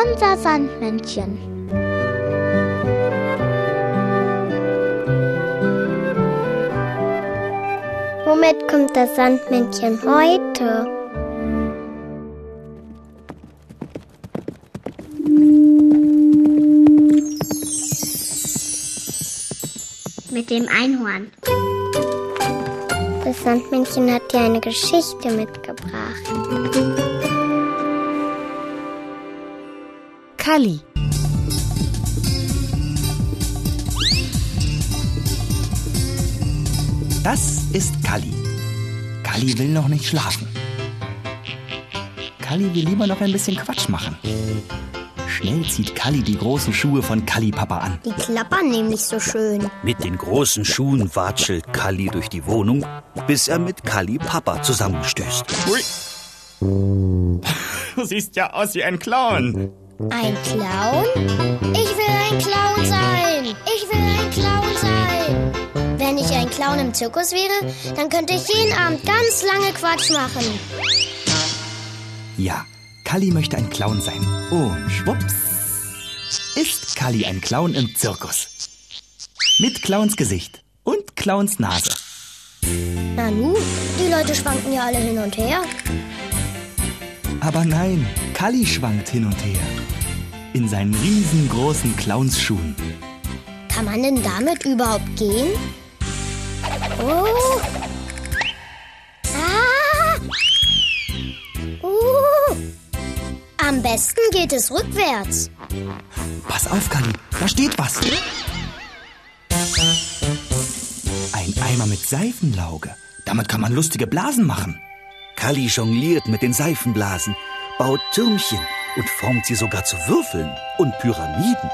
Unser Sandmännchen. Womit kommt das Sandmännchen heute? Mit dem Einhorn. Das Sandmännchen hat dir eine Geschichte mitgebracht. Kalli. Das ist Kalli. Kalli will noch nicht schlafen. Kalli will lieber noch ein bisschen Quatsch machen. Schnell zieht Kalli die großen Schuhe von Kalli Papa an. Die klappern nämlich so schön. Mit den großen Schuhen watschelt Kalli durch die Wohnung, bis er mit Kalli Papa zusammenstößt. Ui. Du siehst ja aus wie ein Clown. Ein Clown? Ich will ein Clown sein. Ich will ein Clown sein. Wenn ich ein Clown im Zirkus wäre, dann könnte ich jeden Abend ganz lange Quatsch machen. Ja, Kalli möchte ein Clown sein. Und schwupps ist Kalli ein Clown im Zirkus. Mit Clowns Gesicht und Clowns Nase. Nanu, die Leute schwanken ja alle hin und her. Aber nein, Kalli schwankt hin und her. In seinen riesengroßen Clownsschuhen. Kann man denn damit überhaupt gehen? Oh. Ah. Uh. Am besten geht es rückwärts. Pass auf, Kalli, da steht was. Ein Eimer mit Seifenlauge. Damit kann man lustige Blasen machen. Kalli jongliert mit den Seifenblasen, baut Türmchen und formt sie sogar zu Würfeln und Pyramiden.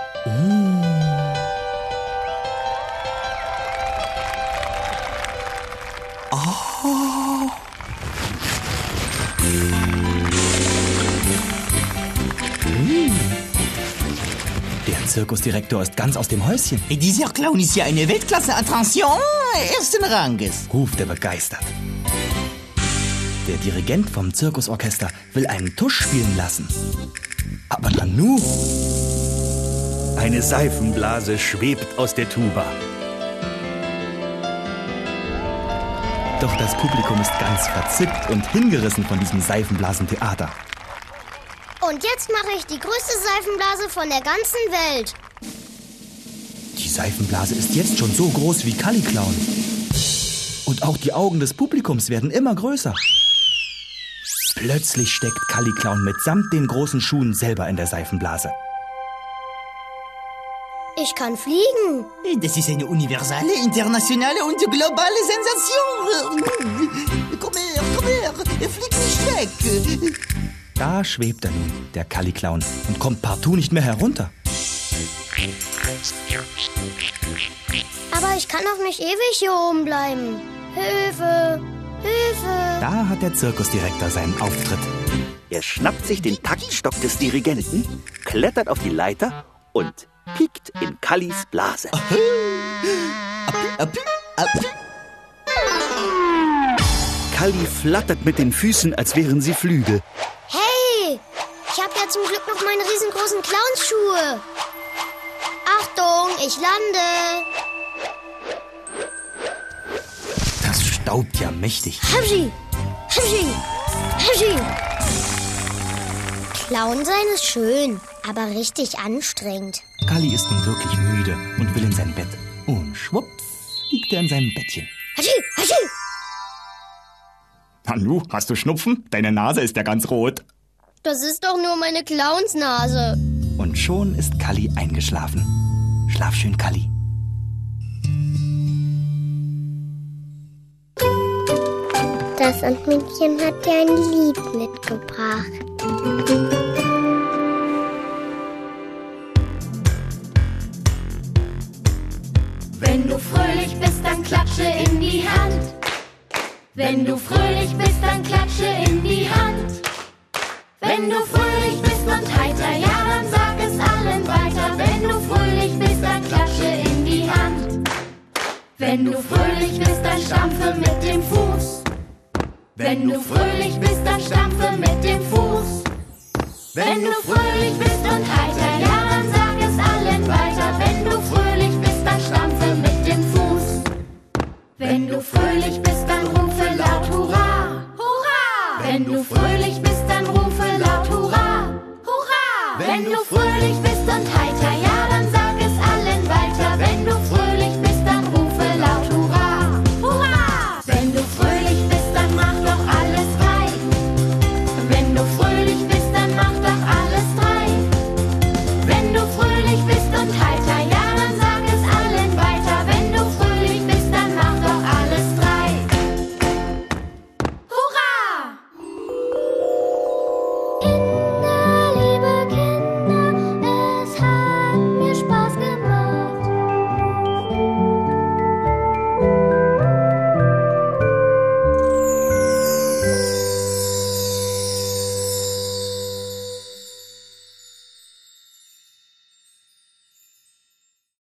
Oh. Hm. Der Zirkusdirektor ist ganz aus dem Häuschen, Dieser Clown ist ja eine Weltklasse. Attention, ersten Ranges. ruft er begeistert. Der Dirigent vom Zirkusorchester will einen Tusch spielen lassen. Aber Nanu, Eine Seifenblase schwebt aus der Tuba. doch das Publikum ist ganz verzückt und hingerissen von diesem Seifenblasentheater. Und jetzt mache ich die größte Seifenblase von der ganzen Welt. Die Seifenblase ist jetzt schon so groß wie Kalli-Clown. Und auch die Augen des Publikums werden immer größer. Plötzlich steckt Kalli-Clown mitsamt den großen Schuhen selber in der Seifenblase. Ich kann fliegen. Das ist eine universelle, internationale und globale Sensation. Komm her, komm her, flieg nicht weg. Da schwebt er nun, der Kalli-Clown, und kommt partout nicht mehr herunter. Aber ich kann doch nicht ewig hier oben bleiben. Da hat der Zirkusdirektor seinen Auftritt. Er schnappt sich den Taktstock des Dirigenten, klettert auf die Leiter und piekt in Kallis Blase. Kalli flattert mit den Füßen, als wären sie Flügel. Hey! Ich habe ja zum Glück noch meine riesengroßen Clownsschuhe. Achtung, ich lande. Staubt ja mächtig. Habschi! Habschi! Habschi! Clown sein ist schön, aber richtig anstrengend. Kalli ist nun wirklich müde und will in sein Bett. Und schwupps liegt er in seinem Bettchen. Hatschi! Hatschi! Nanu, hast du Schnupfen? Deine Nase ist ja ganz rot. Das ist doch nur meine Clownsnase. Und schon ist Kalli eingeschlafen. Schlaf schön, Kalli. Das Sandmännchen hat dir ein Lied mitgebracht. Wenn du fröhlich bist, dann klatsche in die Hand. Wenn du fröhlich bist, dann klatsche in die Hand. Wenn du fröhlich bist und heiter, ja, dann sag es allen weiter. Wenn du fröhlich bist, dann klatsche in die Hand. Wenn du fröhlich bist, dann stampfe mit dem Fuß. Wenn du fröhlich bist, dann stampfe mit dem Fuß. Wenn du fröhlich bist und heiter, ja, dann sag es allen weiter. Wenn du fröhlich bist, dann stampfe mit dem Fuß. Wenn du fröhlich bist, dann rufe laut Hurra! Hurra! Wenn du fröhlich bist, dann rufe laut Hurra! Hurra! Wenn du fröhlich bist und heiter,